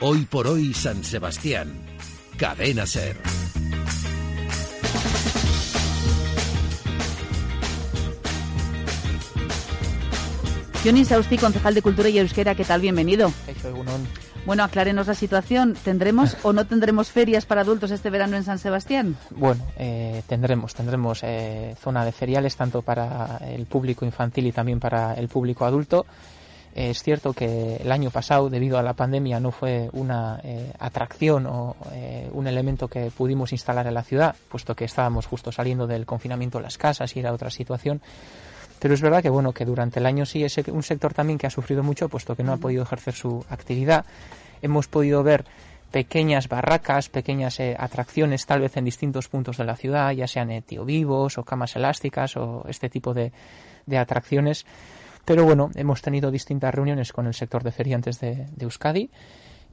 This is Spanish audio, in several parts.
Hoy por hoy San Sebastián. Cadena Ser. Johnny Sausti, concejal de Cultura y Euskera, ¿qué tal? Bienvenido. Bueno, aclárenos la situación. ¿Tendremos o no tendremos ferias para adultos este verano en San Sebastián? Bueno, eh, tendremos, tendremos eh, zona de feriales tanto para el público infantil y también para el público adulto. Es cierto que el año pasado, debido a la pandemia, no fue una eh, atracción o un elemento que pudimos instalar en la ciudad, puesto que estábamos justo saliendo del confinamiento en las casas y era otra situación. Pero es verdad que bueno que durante el año sí es un sector también que ha sufrido mucho, puesto que no ha podido ejercer su actividad. Hemos podido ver pequeñas barracas, pequeñas eh, atracciones tal vez en distintos puntos de la ciudad, ya sean eh, tío vivos o camas elásticas o este tipo de, de, atracciones. Pero bueno, hemos tenido distintas reuniones con el sector de feriantes de, de Euskadi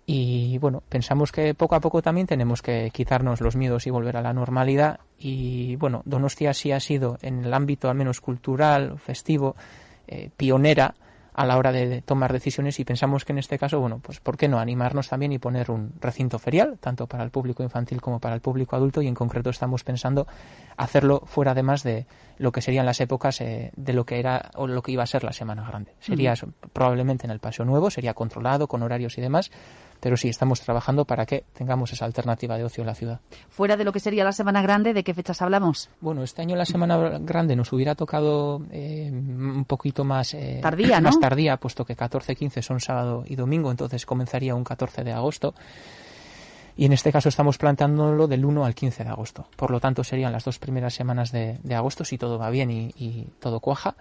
y bueno, pensamos que poco a poco también tenemos que quitarnos los miedos y volver a la normalidad. Y bueno, Donostia sí ha sido en el ámbito al menos cultural, festivo, eh, pionera a la hora de tomar decisiones y pensamos que en este caso, bueno, pues ¿por qué no animarnos también y poner un recinto ferial, tanto para el público infantil como para el público adulto? Y en concreto estamos pensando hacerlo fuera además de lo que serían las épocas eh, de lo que era o lo que iba a ser la Semana Grande. Sería probablemente en el Paseo Nuevo, sería controlado con horarios y demás, pero sí estamos trabajando para que tengamos esa alternativa de ocio en la ciudad. Fuera de lo que sería la Semana Grande, ¿de qué fechas hablamos? Bueno, este año la Semana Grande nos hubiera tocado eh, un poquito más eh, tardía, más tardía, puesto que 14, 15 son sábado y domingo, entonces comenzaría un 14 de agosto. Y en este caso estamos planteándolo del 1 al 15 de agosto. Por lo tanto, serían las dos primeras semanas de, agosto, si todo va bien y todo cuaja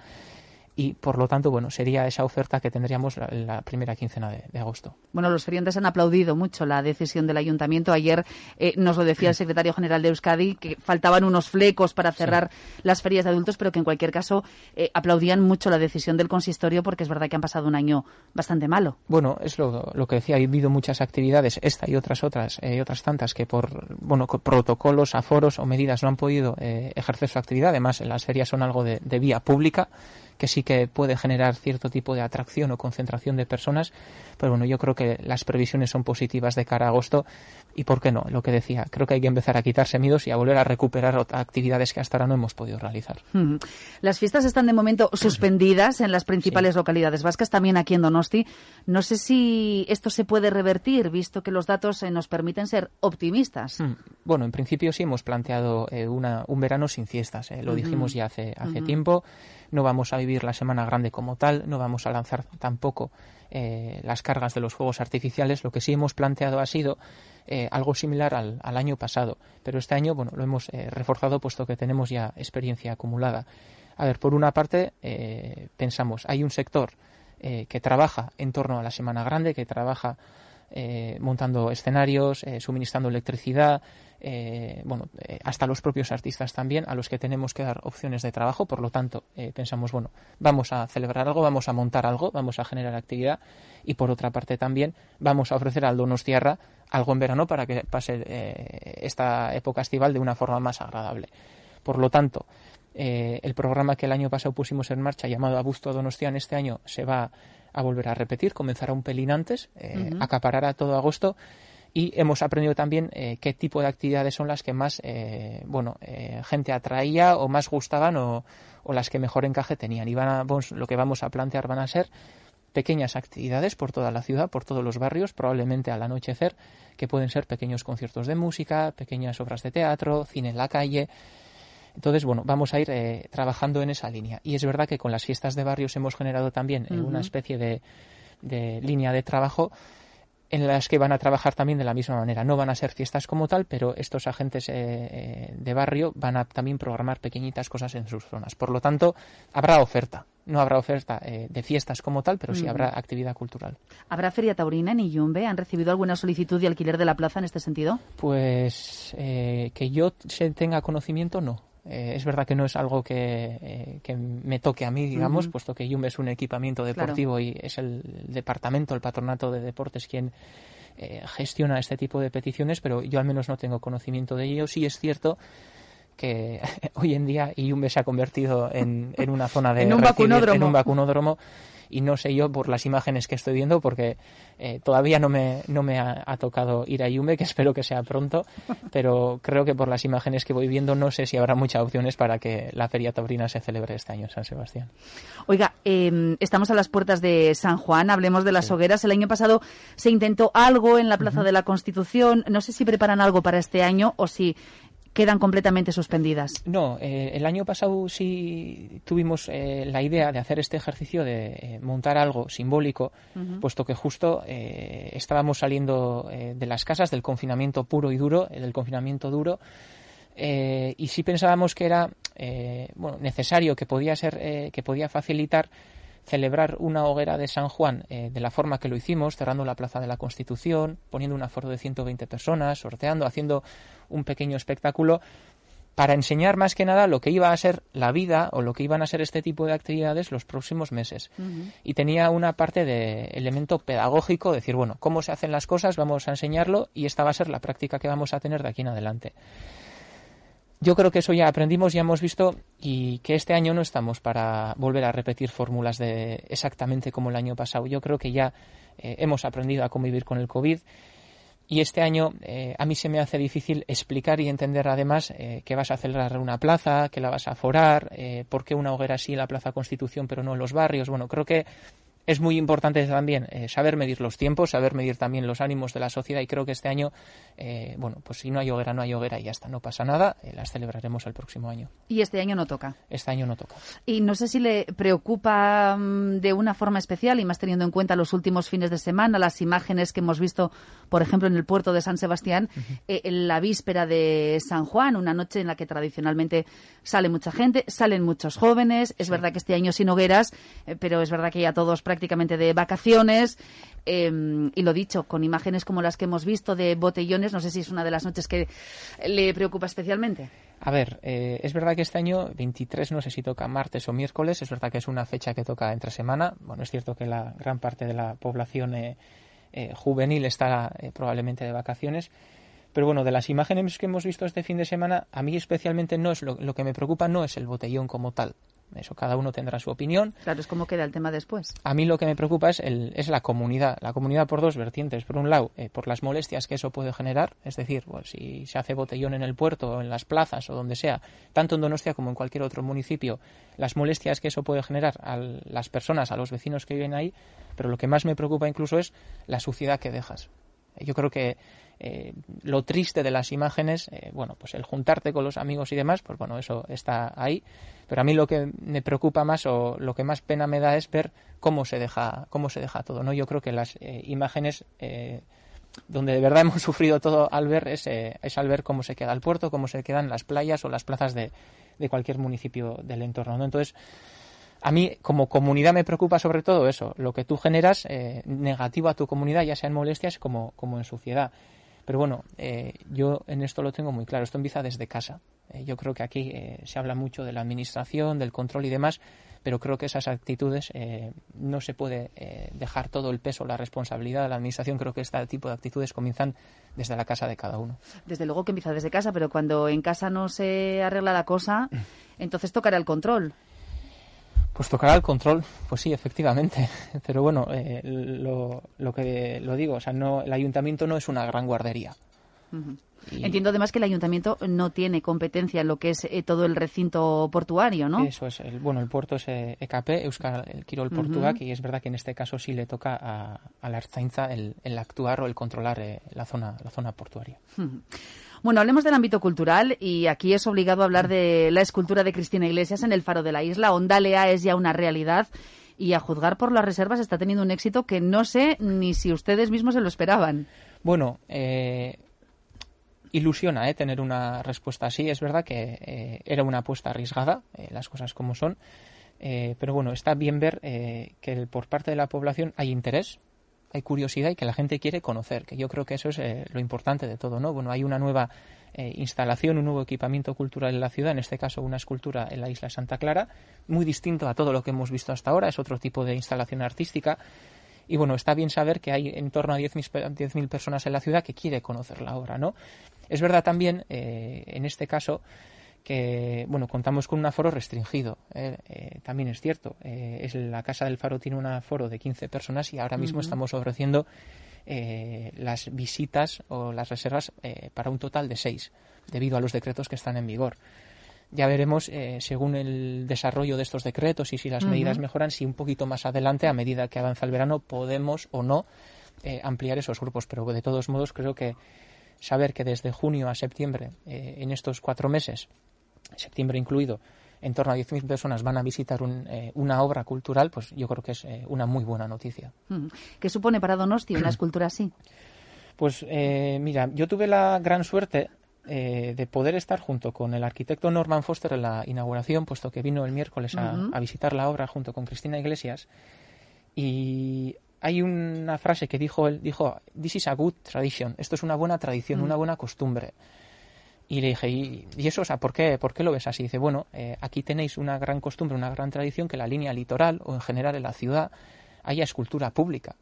y por lo tanto, bueno, sería esa oferta que tendríamos la, primera quincena de, agosto. Bueno, los feriantes han aplaudido mucho la decisión del ayuntamiento. Ayer eh, nos lo decía el secretario general de Euskadi que faltaban unos flecos para cerrar las ferias de adultos, pero que en cualquier caso eh, aplaudían mucho la decisión del consistorio porque es verdad que han pasado un año bastante malo. Bueno, es lo, lo que decía, ha habido muchas actividades, esta y otras otras, eh, otras tantas que por bueno protocolos, aforos o medidas no han podido ejercer su actividad. Además, las ferias son algo de vía pública que sí que puede generar cierto tipo de atracción o concentración de personas, pero bueno, yo creo que las previsiones son positivas de cara a agosto y por qué no, lo que decía, creo que hay que empezar a quitarse miedos y a volver a recuperar actividades que hasta ahora no hemos podido realizar. Las fiestas están de momento suspendidas en las principales localidades vascas, también aquí en Donosti. No sé si esto se puede revertir, visto que los datos eh, nos permiten ser optimistas. Bueno, en principio sí hemos planteado eh, una, un verano sin fiestas, eh, lo dijimos ya hace, hace tiempo no vamos a vivir la Semana Grande como tal, no vamos a lanzar tampoco eh, las cargas de los fuegos artificiales. Lo que sí hemos planteado ha sido eh, algo similar al, año pasado, pero este año bueno, lo hemos eh, reforzado puesto que tenemos ya experiencia acumulada. A ver, por una parte, pensamos, hay un sector que trabaja en torno a la Semana Grande, que trabaja montando escenarios, suministrando electricidad, eh, bueno, eh, hasta los propios artistas también, a los que tenemos que dar opciones de trabajo. Por lo tanto, eh, pensamos, bueno, vamos a celebrar algo, vamos a montar algo, vamos a generar actividad y por otra parte también vamos a ofrecer al Donostiarra algo en verano para que pase esta época estival de una forma más agradable. Por lo tanto, el programa que el año pasado pusimos en marcha llamado Abusto Donostian este año se va a volver a repetir, comenzará un pelín antes, acaparará todo agosto y hemos aprendido también eh, qué tipo de actividades son las que más eh, bueno eh, gente atraía o más gustaban o, las que mejor encaje tenían y van a, lo que vamos a plantear van a ser pequeñas actividades por toda la ciudad, por todos los barrios, probablemente al anochecer, que pueden ser pequeños conciertos de música, pequeñas obras de teatro, cine en la calle. Entonces, bueno, vamos a ir trabajando en esa línea. Y es verdad que con las fiestas de barrios hemos generado también una especie de, de línea de trabajo en las que van a trabajar también de la misma manera. No van a ser fiestas como tal, pero estos agentes eh, eh, de barrio van a también programar pequeñitas cosas en sus zonas. Por lo tanto, habrá oferta. No habrá oferta eh, de fiestas como tal, pero sí habrá actividad cultural. ¿Habrá feria taurina en Iyumbe? ¿Han recibido alguna solicitud de alquiler de la plaza en este sentido? Pues que yo tenga conocimiento, no. Eh, es verdad que no es algo que, eh, que me toque a mí, digamos, puesto que Yumbe es un equipamiento deportivo y es el departamento, el patronato de deportes quien eh, gestiona este tipo de peticiones, pero yo al menos no tengo conocimiento de ello. Sí es cierto que hoy en día Iyumbe se ha convertido en, en una zona de En un vacunódromo. en un vacunódromo y no sé yo por las imágenes que estoy viendo porque eh, todavía no me, no me ha, ha tocado ir a Yumbe, que espero que sea pronto, pero creo que por las imágenes que voy viendo no sé si habrá muchas opciones para que la Feria Taurina se celebre este año en San Sebastián. Oiga, eh, estamos a las puertas de San Juan, hablemos de las hogueras. El año pasado se intentó algo en la Plaza de la Constitución. No sé si preparan algo para este año o si quedan completamente suspendidas. No, eh, el año pasado sí tuvimos eh, la idea de hacer este ejercicio de eh, montar algo simbólico, puesto que justo eh, estábamos saliendo eh, de las casas del confinamiento puro y duro, del confinamiento duro, y sí pensábamos que era bueno, necesario, que podía ser, eh, que podía facilitar celebrar una hoguera de San Juan eh, de la forma que lo hicimos, cerrando la Plaza de la Constitución, poniendo un aforo de 120 personas, sorteando, haciendo un pequeño espectáculo para enseñar más que nada lo que iba a ser la vida o lo que iban a ser este tipo de actividades los próximos meses. Y tenía una parte de elemento pedagógico, decir, bueno, cómo se hacen las cosas, vamos a enseñarlo y esta va a ser la práctica que vamos a tener de aquí en adelante. Yo creo que eso ya aprendimos, ya hemos visto y que este año no estamos para volver a repetir fórmulas de exactamente como el año pasado. Yo creo que ya eh, hemos aprendido a convivir con el COVID y este año eh, a mí se me hace difícil explicar y entender además eh, que vas a celebrar una plaza, que la vas a forar, eh, por qué una hoguera sí en la Plaza Constitución pero no en los barrios. Bueno, creo que es muy importante también eh, saber medir los tiempos, saber medir también los ánimos de la sociedad y creo que este año, eh, bueno, pues si no hay hoguera, no hay hoguera y ya está, no pasa nada, eh, las celebraremos el próximo año. Y este año no toca. Este año no toca. Y no sé si le preocupa mm, de una forma especial, y más teniendo en cuenta los últimos fines de semana, las imágenes que hemos visto, por ejemplo, en el puerto de San Sebastián, eh, en la víspera de San Juan, una noche en la que tradicionalmente sale mucha gente, salen muchos jóvenes. Es verdad que este año sin hogueras, pero es verdad que ya todos prácticamente de vacaciones. eh, y lo dicho, con imágenes como las que hemos visto de botellones, no sé si es una de las noches que le preocupa especialmente. A ver, eh, es verdad que este año 23 no sé si toca martes o miércoles, es verdad que es una fecha que toca entre semana. Bueno, es cierto que la gran parte de la población eh, eh, juvenil está eh, probablemente de vacaciones. Pero bueno, de las imágenes que hemos visto este fin de semana, a mí especialmente no es lo que me preocupa no es el botellón como tal. Eso cada uno tendrá su opinión. Claro, es como queda el tema después. A mí lo que me preocupa es, el, es la comunidad. La comunidad por dos vertientes. Por un lado, eh, por las molestias que eso puede generar. Es decir, pues, si se hace botellón en el puerto o en las plazas o donde sea, tanto en Donostia como en cualquier otro municipio, las molestias que eso puede generar a las personas, a los vecinos que viven ahí. Pero lo que más me preocupa incluso es la suciedad que dejas. Yo creo que eh, lo triste de las imágenes, eh, bueno, pues el juntarte con los amigos y demás, pues bueno, eso está ahí. Pero a mí lo que me preocupa más o lo que más pena me da es ver cómo se deja, cómo se deja todo, ¿no? Yo creo que las eh, imágenes eh, donde de verdad hemos sufrido todo al ver es, eh, es al ver cómo se queda el puerto, cómo se quedan las playas o las plazas de, de cualquier municipio del entorno, ¿no? Entonces, a mí como comunidad me preocupa sobre todo eso, lo que tú generas eh, negativo a tu comunidad, ya sea en molestias como, como en suciedad. Pero bueno, eh, yo en esto lo tengo muy claro, esto empieza desde casa. Eh, yo creo que aquí eh, se habla mucho de la administración, del control y demás, pero creo que esas actitudes eh, no se puede dejar todo el peso, la responsabilidad de la administración. Creo que este tipo de actitudes comienzan desde la casa de cada uno. Desde luego que empieza desde casa, pero cuando en casa no se arregla la cosa, entonces tocará el control. Pues tocará el control, pues sí, efectivamente. Pero bueno, eh, lo, lo que lo digo, o sea, no, el ayuntamiento no es una gran guardería. Y Entiendo además que el ayuntamiento no tiene competencia en lo que es eh, todo el recinto portuario, ¿no? Eso es, el, bueno, el puerto es eh, EKP, Euskal el Kirol Portugac, y es verdad que en este caso sí le toca a, a la Ertzaintza el, el actuar o el controlar eh, la zona la zona portuaria. Ujú. Bueno, hablemos del ámbito cultural y aquí es obligado a hablar de la escultura de Cristina Iglesias en el Faro de la Isla. Ondalea es ya una realidad y a juzgar por las reservas está teniendo un éxito que no sé ni si ustedes mismos se lo esperaban. Bueno, eh, ilusiona eh, tener una respuesta así. Es verdad que eh, era una apuesta arriesgada, eh, las cosas como son. Eh, pero bueno, está bien ver que por parte de la población hay interés, hay curiosidad y que la gente quiere conocer, que yo creo que eso es eh, lo importante de todo, ¿no? Bueno, hay una nueva eh, instalación, un nuevo equipamiento cultural en la ciudad, en este caso una escultura en la isla Santa Clara, muy distinto a todo lo que hemos visto hasta ahora, es otro tipo de instalación artística. Y bueno, está bien saber que hay en torno a 10.000 pe- 10.000 personas en la ciudad que quiere conocer la obra, ¿no? Es verdad también, eh, en este caso, que bueno contamos con un aforo restringido eh, eh, también es cierto eh, es la casa del faro tiene un aforo de 15 personas y ahora mismo estamos ofreciendo las visitas o las reservas para un total de 6 debido a los decretos que están en vigor. Ya veremos según el desarrollo de estos decretos y si las medidas mejoran si un poquito más adelante a medida que avanza el verano podemos o no ampliar esos grupos. Pero de todos modos creo que saber que desde junio a septiembre, en estos cuatro meses, septiembre incluido, en torno a 10.000 personas van a visitar eh, una obra cultural, pues yo creo que es eh, una muy buena noticia. Mm. ¿Qué supone para Donosti una escultura así? Pues eh, mira, yo tuve la gran suerte de poder estar junto con el arquitecto Norman Foster en la inauguración, puesto que vino el miércoles a, visitar la obra junto con Cristina Iglesias. Y hay una frase que dijo él, dijo, This is a good tradition, esto es una buena tradición, mm. una buena costumbre. Y le dije, ¿y, eso? O sea, ¿por qué, ¿por qué lo ves así? dice, bueno, eh, aquí tenéis una gran costumbre, una gran tradición que la línea litoral o en general en la ciudad haya escultura pública.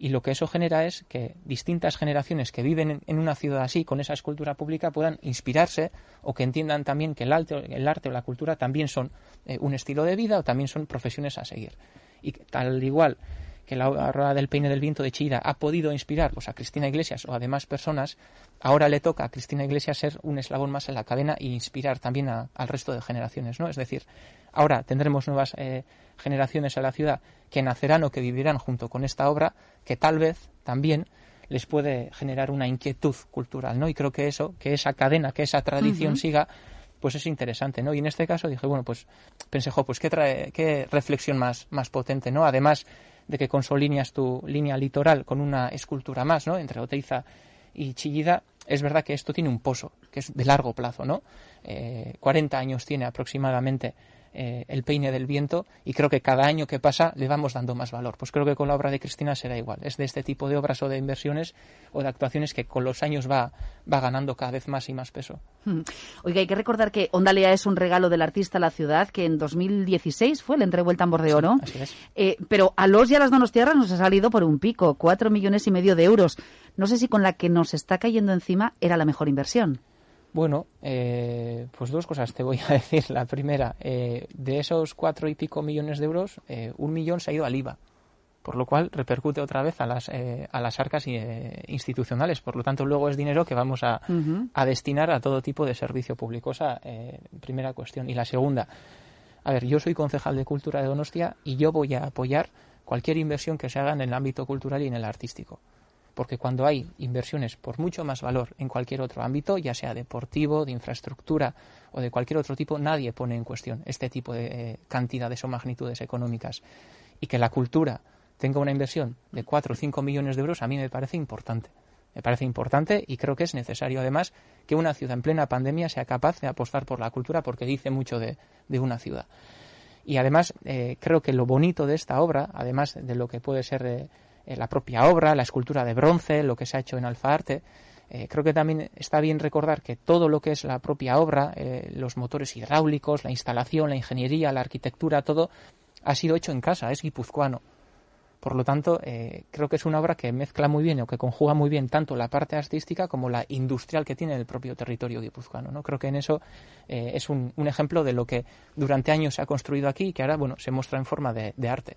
Y lo que eso genera es que distintas generaciones que viven en, una ciudad así, con esa escultura pública, puedan inspirarse o que entiendan también que el arte, el arte o la cultura también son eh, un estilo de vida o también son profesiones a seguir. Y tal igual que la obra del peine del viento de Chida ha podido inspirar pues, a Cristina Iglesias o a demás personas, ahora le toca a Cristina Iglesias ser un eslabón más en la cadena e inspirar también al resto de generaciones, ¿no? Es decir, ahora tendremos nuevas eh, generaciones en la ciudad que nacerán o que vivirán junto con esta obra, que tal vez también les puede generar una inquietud cultural, ¿no? Y creo que eso, que esa cadena, que esa tradición siga, pues es interesante, ¿no? Y en este caso dije, bueno, pues pensé, jo, pues qué, trae, qué reflexión más, más potente, ¿no? Además, de que consolineas tu línea litoral con una escultura más, ¿no? Entre Oteiza y Chillida, es verdad que esto tiene un pozo, que es de largo plazo, ¿no? 40 eh, años tiene aproximadamente eh, el peine del viento y creo que cada año que pasa le vamos dando más valor. Pues creo que con la obra de Cristina será igual. Es de este tipo de obras o de inversiones o de actuaciones que con los años va, va ganando cada vez más y más peso. Hmm. Oiga, hay que recordar que Ondalea es un regalo del artista a la ciudad que en 2016 fue, le entregó el tambor de oro. Eh, pero a los y a las donostiarras nos ha salido por un pico, cuatro millones y medio de euros. No sé si con la que nos está cayendo encima era la mejor inversión. Bueno, eh, pues dos cosas te voy a decir. La primera, eh, de esos cuatro y pico millones de euros, eh, un millón se ha ido al IVA, por lo cual repercute otra vez a las, a las arcas institucionales. Por lo tanto, luego es dinero que vamos a, a destinar a todo tipo de servicio público. Esa primera cuestión. Y la segunda, a ver, yo soy concejal de Cultura de Donostia y yo voy a apoyar cualquier inversión que se haga en el ámbito cultural y en el artístico porque cuando hay inversiones por mucho más valor en cualquier otro ámbito, ya sea deportivo, de infraestructura o de cualquier otro tipo, nadie pone en cuestión este tipo de eh, cantidades o magnitudes económicas. Y que la cultura tenga una inversión de 4 o 5 millones de euros a mí me parece importante. Me parece importante y creo que es necesario además que una ciudad en plena pandemia sea capaz de apostar por la cultura porque dice mucho de, una ciudad. Y además eh, creo que lo bonito de esta obra, además de lo que puede ser eh, eh, la propia obra, la escultura de bronce, lo que se ha hecho en Alfa Arte. Eh, creo que también está bien recordar que todo lo que es la propia obra, eh, los motores hidráulicos, la instalación, la ingeniería, la arquitectura, todo ha sido hecho en casa, es guipuzcoano. Por lo tanto, creo que es una obra que mezcla muy bien o que conjuga muy bien tanto la parte artística como la industrial que tiene el propio territorio guipuzcoano. ¿no? Creo que en eso es un, ejemplo de lo que durante años se ha construido aquí y que ahora bueno, se muestra en forma de arte.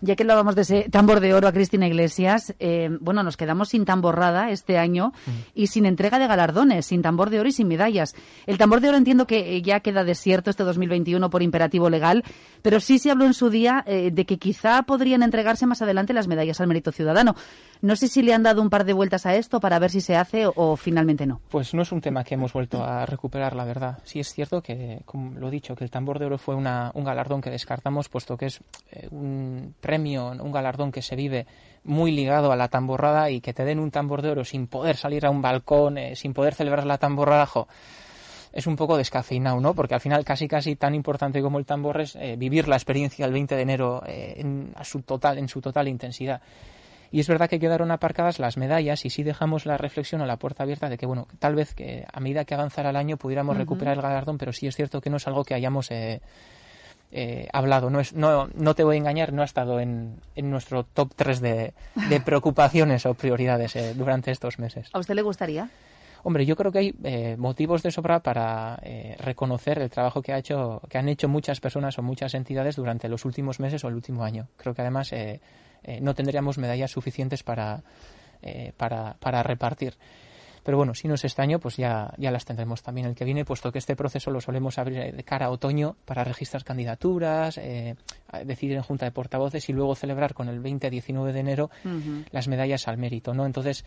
Ya que hablábamos de ese tambor de oro a Cristina Iglesias, eh, bueno, nos quedamos sin tamborrada este año y sin entrega de galardones, sin tambor de oro y sin medallas. El tambor de oro entiendo que eh, ya queda desierto este 2021 por imperativo legal, pero sí se habló en su día eh, de que quizá podrían entregarse más adelante las medallas al mérito ciudadano. No sé si le han dado un par de vueltas a esto para ver si se hace o, finalmente no. Pues no es un tema que hemos vuelto a recuperar, la verdad. Sí es cierto que, como lo he dicho, que el tambor de oro fue una, un galardón que descartamos, puesto que es un premio, un galardón que se vive muy ligado a la tamborrada y que te den un tambor de oro sin poder salir a un balcón, eh, sin poder celebrar la tamborrada, es un poco descafeinado, ¿no? Porque al final casi casi tan importante como el tambor es eh, vivir la experiencia el 20 de enero eh, en, a su total, en su total intensidad. Y es verdad que quedaron aparcadas las medallas y sí dejamos la reflexión o la puerta abierta de que, bueno, tal vez que a medida que avanzara el año pudiéramos recuperar el galardón, pero sí es cierto que no es algo que hayamos eh, hablado. No, es, no, no te voy a engañar, no ha estado en, en nuestro top 3 de, de preocupaciones o prioridades eh, durante estos meses. ¿A usted le gustaría? Hombre, yo creo que hay eh, motivos de sobra para eh, reconocer el trabajo que ha hecho, que han hecho muchas personas o muchas entidades durante los últimos meses o el último año. Creo que además eh, no tendríamos medallas suficientes para, para, para repartir. Pero bueno, si no es este año, pues ya, ya las tendremos también el que viene, puesto que este proceso lo solemos abrir de cara a otoño para registrar candidaturas, decidir en junta de portavoces y luego celebrar con el 20-19 de enero las medallas al mérito, ¿no? Entonces,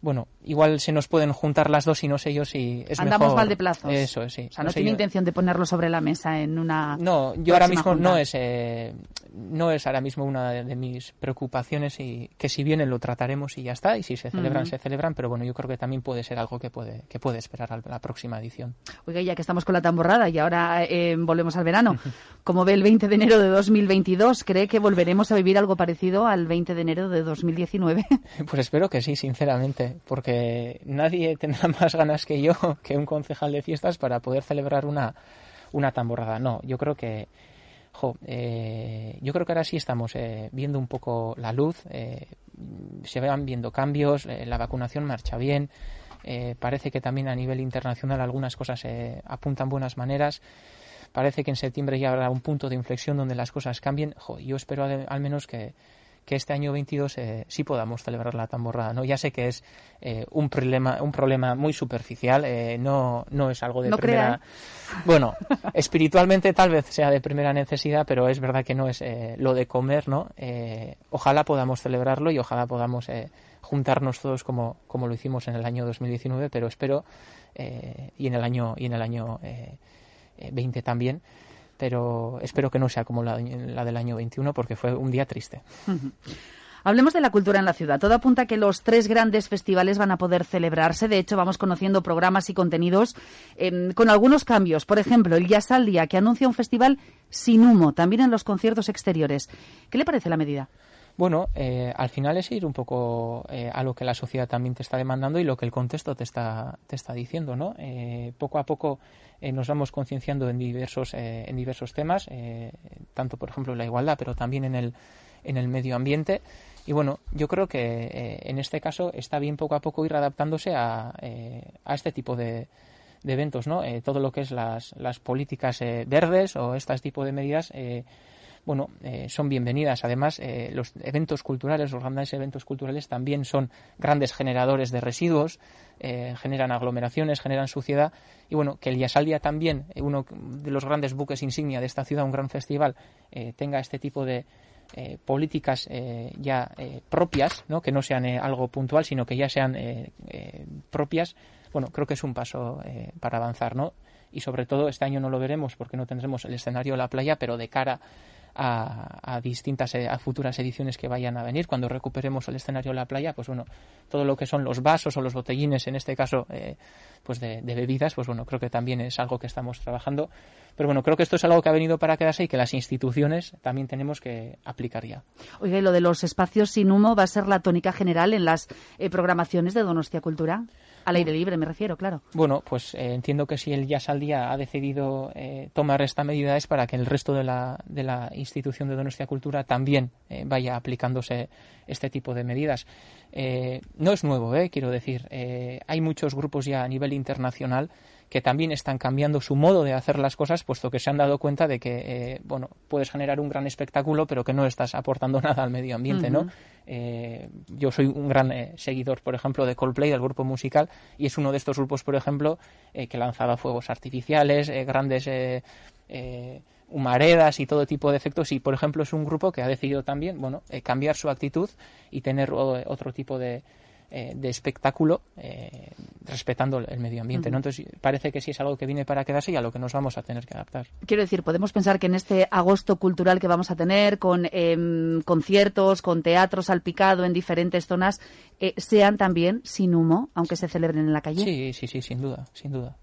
bueno, igual se nos pueden juntar las dos y no sé yo si es Andamos mal de plazos. Eso, sí. O sea, no, tiene intención de ponerlo sobre la mesa en una. No, yo ahora mismo no es, eh, no es ahora mismo una de, mis preocupaciones y que si vienen lo trataremos y ya está. Y si se celebran, se celebran. Pero bueno, yo creo que también puede ser algo que puede, que puede esperar a la próxima edición. Oiga, ya que estamos con la tamborrada y ahora eh, volvemos al verano, como ve el 20 de enero de 2022, ¿cree que volveremos a vivir algo parecido al 20 de enero de 2019? Pues espero que sí, sinceramente porque nadie tendrá más ganas que yo, que un concejal de fiestas, para poder celebrar una, una tamborrada. No, yo creo que, eh, yo creo que ahora sí estamos eh, viendo un poco la luz, eh, se van viendo cambios, la vacunación marcha bien, parece que también a nivel internacional algunas cosas apuntan buenas maneras. Parece que en septiembre ya habrá un punto de inflexión donde las cosas cambien. yo espero al menos que, que este año 22 eh, sí podamos celebrar la tamborrada. ¿no? Ya sé que es eh, un, problema, un problema muy superficial, eh, no, no es algo de primera... Bueno, espiritualmente tal vez sea de primera necesidad, pero es verdad que no es lo de comer, ¿no? ojalá podamos celebrarlo y ojalá podamos juntarnos todos como, como lo hicimos en el año 2019, pero espero, y en el año, y en el año 20 también, pero espero que no sea como la, del año 21 porque fue un día triste. Hablemos de la cultura en la ciudad. Todo apunta a que los tres grandes festivales van a poder celebrarse. De hecho, vamos conociendo programas y contenidos em, con algunos cambios. Por ejemplo, el Jazz al Día, que anuncia un festival sin humo, también en los conciertos exteriores. ¿Qué le parece la medida? Bueno, eh, al final es ir un poco eh, a lo que la sociedad también te está demandando y lo que el contexto te está, te está diciendo, ¿no? Eh, poco a poco nos vamos concienciando en diversos, en diversos temas, tanto por ejemplo en la igualdad, pero también en el, en el medio ambiente. Y bueno, yo creo que en este caso está bien poco a poco ir adaptándose a, a este tipo de, de eventos, ¿no? todo lo que es las, las políticas verdes o este tipo de medidas bueno, eh, son bienvenidas. Además, eh, los eventos culturales, los grandes eventos culturales también son grandes generadores de residuos, eh, generan aglomeraciones, generan suciedad. Y bueno, que el Yasaldia también, uno de los grandes buques insignia de esta ciudad, un gran festival, tenga este tipo de, políticas ya propias, ¿no? que no sean algo puntual, sino que ya sean propias, bueno, creo que es un paso para avanzar, ¿no? Y sobre todo este año no lo veremos porque no tendremos el escenario de la playa, pero de cara a, distintas eh, a futuras ediciones que vayan a venir. Cuando recuperemos el escenario de la playa pues bueno todo lo que son los vasos o los botellines en este caso eh, pues de, bebidas pues bueno creo que también es algo que estamos trabajando. Pero bueno creo que esto es algo que ha venido para quedarse y que las instituciones también tenemos que aplicar ya. Oiga y lo de los espacios sin humo va a ser la tónica general en las eh, programaciones de Donostia Cultura al aire libre, me refiero, claro. Bueno, pues eh, entiendo que si el Jazz al Día ha decidido eh, tomar esta medida es para que el resto de la, de la institución de Donostia Cultura también eh, vaya aplicándose este tipo de medidas. no es nuevo, quiero decir. hay muchos grupos ya a nivel internacional que también están cambiando su modo de hacer las cosas, puesto que se han dado cuenta de que, eh, bueno, puedes generar un gran espectáculo, pero que no estás aportando nada al medio ambiente, ¿no? Eh, yo soy un gran eh, seguidor, por ejemplo, de Coldplay, del grupo musical, y es uno de estos grupos, por ejemplo, que lanzaba fuegos artificiales, grandes humaredas y todo tipo de efectos, y, por ejemplo, es un grupo que ha decidido también, bueno, cambiar su actitud y tener otro tipo de eh, de espectáculo eh, respetando el medio ambiente. ¿no? Entonces, parece que sí es algo que viene para quedarse y a lo que nos vamos a tener que adaptar. Quiero decir, podemos pensar que en este agosto cultural que vamos a tener, con em, conciertos, con teatro salpicado en diferentes zonas, eh, sean también sin humo, aunque se celebren en la calle. Sí, sí, sí, sin duda, sin duda.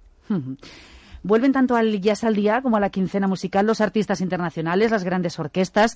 Vuelven tanto al Jazz al Día como a la quincena musical los artistas internacionales, las grandes orquestas.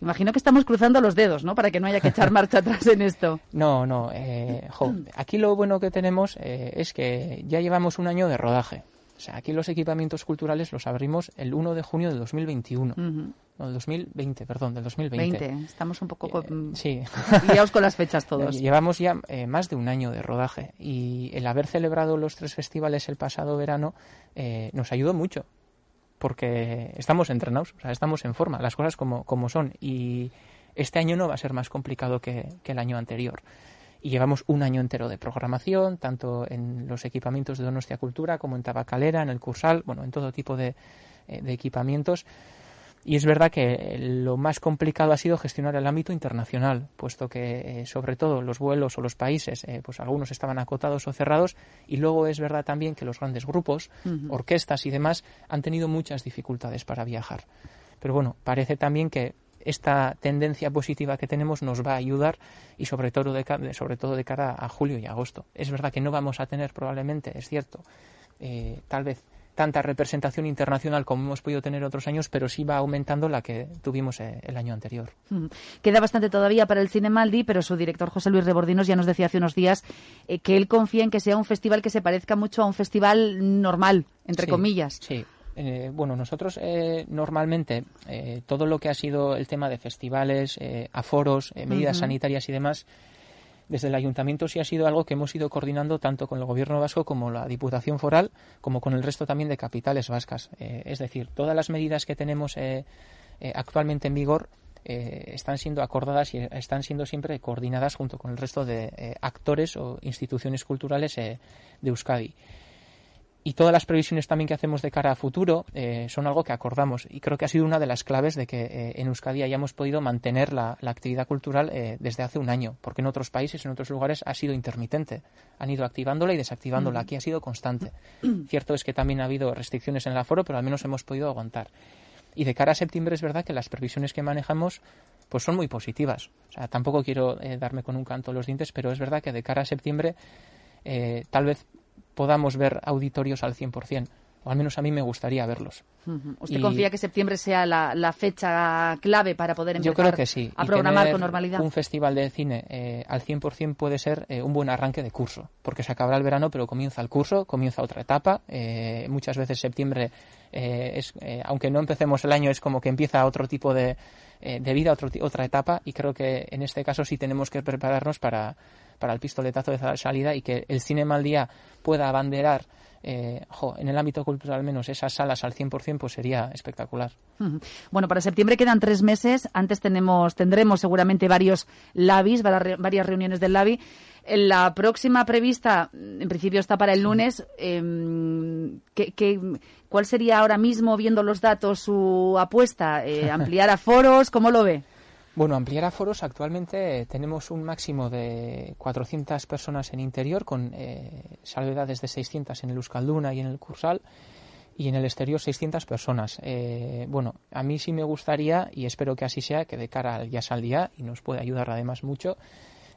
Imagino que estamos cruzando los dedos, ¿no? Para que no haya que echar marcha atrás en esto. No, no. Eh, aquí lo bueno que tenemos eh, es que ya llevamos un año de rodaje. O sea, aquí los equipamientos culturales los abrimos el 1 de junio de 2021. No, del 2020, perdón, del 2020. 20. Estamos un poco con... Eh, sí. liados con las fechas todos. Llevamos ya eh, más de un año de rodaje y el haber celebrado los tres festivales el pasado verano eh, nos ayudó mucho porque estamos entrenados, o sea, estamos en forma, las cosas como, como son y este año no va a ser más complicado que, que el año anterior y llevamos un año entero de programación, tanto en los equipamientos de Donostia Cultura como en Tabacalera, en el Cursal, bueno, en todo tipo de, eh, equipamientos. Y es verdad que lo más complicado ha sido gestionar el ámbito internacional, puesto que eh, sobre todo los vuelos o los países, eh, pues algunos estaban acotados o cerrados, y luego es verdad también que los grandes grupos, orquestas y demás han tenido muchas dificultades para viajar. Pero bueno, parece también que esta tendencia positiva que tenemos nos va a ayudar y sobre todo de, sobre todo de cara a julio y agosto. Es verdad que no vamos a tener probablemente, es cierto, eh, tal vez tanta representación internacional como hemos podido tener otros años, pero sí va aumentando la que tuvimos eh, el año anterior. Mm. Queda bastante todavía para el cine Maldi, pero su director José Luis Rebordinos ya nos decía hace unos días eh, que él confía en que sea un festival que se parezca mucho a un festival normal, entre comillas. Sí, eh, bueno, nosotros eh, normalmente todo lo que ha sido el tema de festivales, aforos, medidas sanitarias y demás, desde el ayuntamiento sí ha sido algo que hemos ido coordinando tanto con el gobierno vasco como la diputación foral, como con el resto también de capitales vascas. es decir, todas las medidas que tenemos actualmente en vigor están siendo acordadas y están siendo siempre coordinadas junto con el resto de actores o instituciones culturales de Euskadi y todas las previsiones también que hacemos de cara a futuro eh, son algo que acordamos y creo que ha sido una de las claves de que eh, en Euskadi hayamos podido mantener la, actividad cultural eh, desde hace un año, porque en otros países, en otros lugares ha sido intermitente. Han ido activándola y desactivándola. Aquí ha sido constante. Cierto es que también ha habido restricciones en el aforo, pero al menos hemos podido aguantar. Y de cara a septiembre es verdad que las previsiones que manejamos pues son muy positivas. O sea, tampoco quiero darme con un canto los dientes, pero es verdad que de cara a septiembre tal vez podamos ver auditorios al 100%. O al menos a mí me gustaría verlos. ¿Usted confía que septiembre sea la, fecha clave para poder empezar Yo creo que sí. a programar con normalidad? Un festival de cine eh, al 100% puede ser eh, un buen arranque de curso, porque se acabará el verano, pero comienza el curso, comienza otra etapa. Eh, muchas veces septiembre, es, aunque no empecemos el año, es como que empieza otro tipo de, de vida, otro, otra etapa, y creo que en este caso sí tenemos que prepararnos para para el pistoletazo de salida y que el cine mal día pueda abanderar eh, en el ámbito cultural al menos esas salas al 100% pues sería espectacular. Bueno, para septiembre quedan tres meses. Antes tenemos, tendremos seguramente varios labis, varias reuniones del labi. La próxima prevista, en principio está para el lunes. Em, cuál sería ahora mismo, viendo los datos, su apuesta? Eh, ¿Ampliar aforos? ¿Cómo lo ve? Bueno, ampliar aforos actualmente tenemos un máximo de 400 personas en interior con eh, salvedades de 600 en el Euskalduna y en el Cursal y en el exterior 600 personas. Eh, bueno, a mí sí me gustaría y espero que así sea que de cara al ya al día y nos puede ayudar además mucho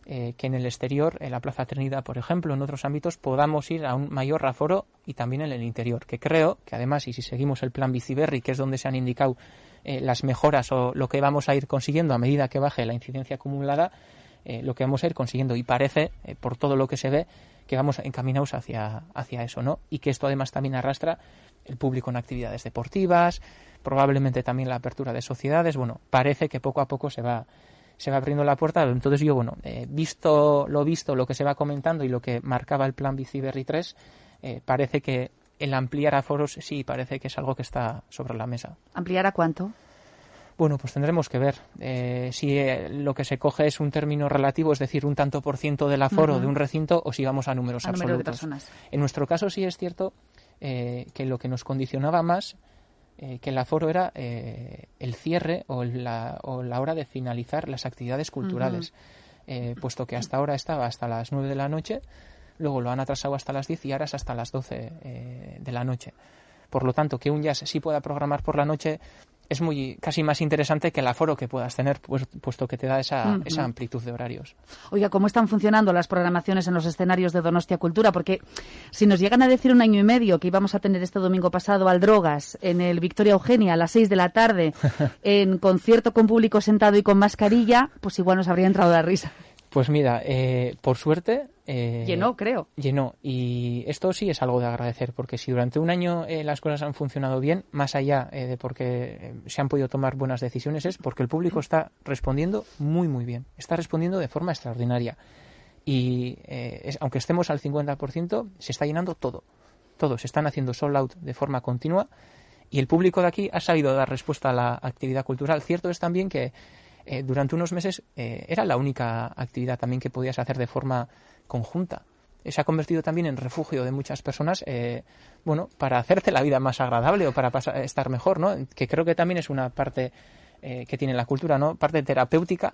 eh, que en el exterior, en la Plaza Trinidad, por ejemplo, en otros ámbitos, podamos ir a un mayor aforo y también en el interior, que creo que además, y si seguimos el plan Biciberri, que es donde se han indicado eh, las mejoras o lo que vamos a ir consiguiendo a medida que baje la incidencia acumulada, eh, lo que vamos a ir consiguiendo. Y parece, eh, por todo lo que se ve, que vamos encaminados hacia, hacia eso, ¿no? Y que esto además también arrastra el público en actividades deportivas, probablemente también la apertura de sociedades. Bueno, parece que poco a poco se va se va abriendo la puerta. Entonces yo, bueno, visto lo visto, lo que se va comentando y lo que marcaba el plan Biciberri 3, parece que el ampliar aforos sí parece que es algo que está sobre la mesa. ¿Ampliar a cuánto? Bueno, pues tendremos que ver. Eh, si eh, lo que se coge es un término relativo, es decir, un tanto por ciento del aforo de un recinto, o si vamos a números absolutos. de personas. En nuestro caso sí es cierto eh, que lo que nos condicionaba más que el aforo era el cierre o la, o la, hora de finalizar las actividades culturales, puesto que hasta ahora estaba hasta las nueve de la noche luego lo han atrasado hasta las 10 y ahora es hasta las 12 eh, de la noche. Por lo tanto, que un jazz sí pueda programar por la noche es muy casi más interesante que el aforo que puedas tener, pues, puesto que te da esa, esa amplitud de horarios. Oiga, ¿cómo están funcionando las programaciones en los escenarios de Donostia Cultura? Porque si nos llegan a decir un año y medio que íbamos a tener este domingo pasado al Drogas en el Victoria Eugenia a las 6 de la tarde, en concierto con público sentado y con mascarilla, pues igual nos habría entrado la risa. Pues mira, eh, por suerte... Eh, llenó, creo. Llenó. Y esto sí es algo de agradecer, porque si durante un año eh, las cosas han funcionado bien, más allá de porque se han podido tomar buenas decisiones, es porque el público está respondiendo muy, muy bien. Está respondiendo de forma extraordinaria. Y aunque estemos al 50%, se está llenando todo. Todo. Se están haciendo sold out de forma continua. Y el público de aquí ha sabido dar respuesta a la actividad cultural. Cierto es también que eh, durante unos meses eh, era la única actividad también que podías hacer de forma conjunta. Se ha convertido también en refugio de muchas personas, eh, bueno, para hacerte la vida más agradable o para estar mejor, ¿no? Que creo que también es una parte que tiene la cultura, ¿no? Parte terapéutica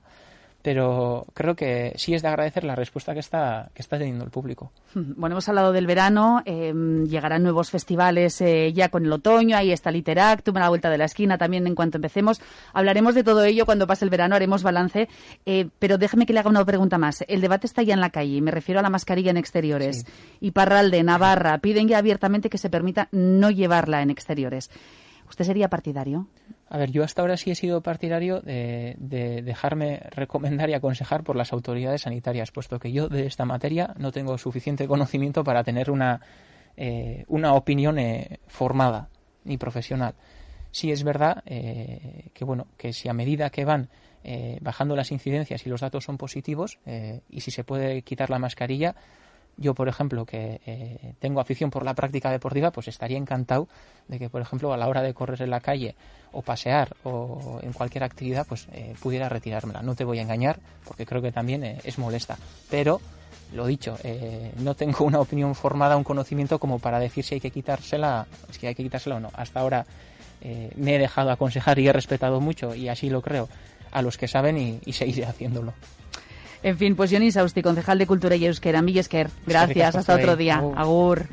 pero creo que sí es de agradecer la respuesta que está, que está teniendo el público. Bueno, hemos hablado del verano, eh, llegarán nuevos festivales eh, ya con el otoño, ahí está Literactum, a la vuelta de la esquina también en cuanto empecemos. Hablaremos de todo ello cuando pase el verano, haremos balance, eh, pero déjeme que le haga una pregunta más. El debate está ya en la calle, me refiero a la mascarilla en exteriores. Y Parralde, Navarra, piden ya abiertamente que se permita no llevarla en exteriores. ¿Usted sería partidario? A ver, yo hasta ahora sí he sido partidario de, dejarme recomendar y aconsejar por las autoridades sanitarias, puesto que yo de esta materia no tengo suficiente conocimiento para tener una, eh, una opinión eh, formada ni profesional. Sí es verdad eh, que bueno que si a medida que van bajando las incidencias y los datos son positivos y si se puede quitar la mascarilla, yo, por ejemplo, que eh, tengo afición por la práctica deportiva, pues estaría encantado de que, por ejemplo, a la hora de correr en la calle o pasear o en cualquier actividad, pues eh, pudiera retirármela. No te voy a engañar, porque creo que también eh, es molesta. Pero, lo dicho, no tengo una opinión formada, un conocimiento como para decir si hay que quitársela, si hay que quitársela o no. Hasta ahora me he dejado aconsejar y he respetado mucho, y así lo creo, a los que saben y, y seguiré haciéndolo. En fin, pues Johnny Sausti, concejal de Cultura y Euskera, Millesker. Gracias, hasta otro día. Agur.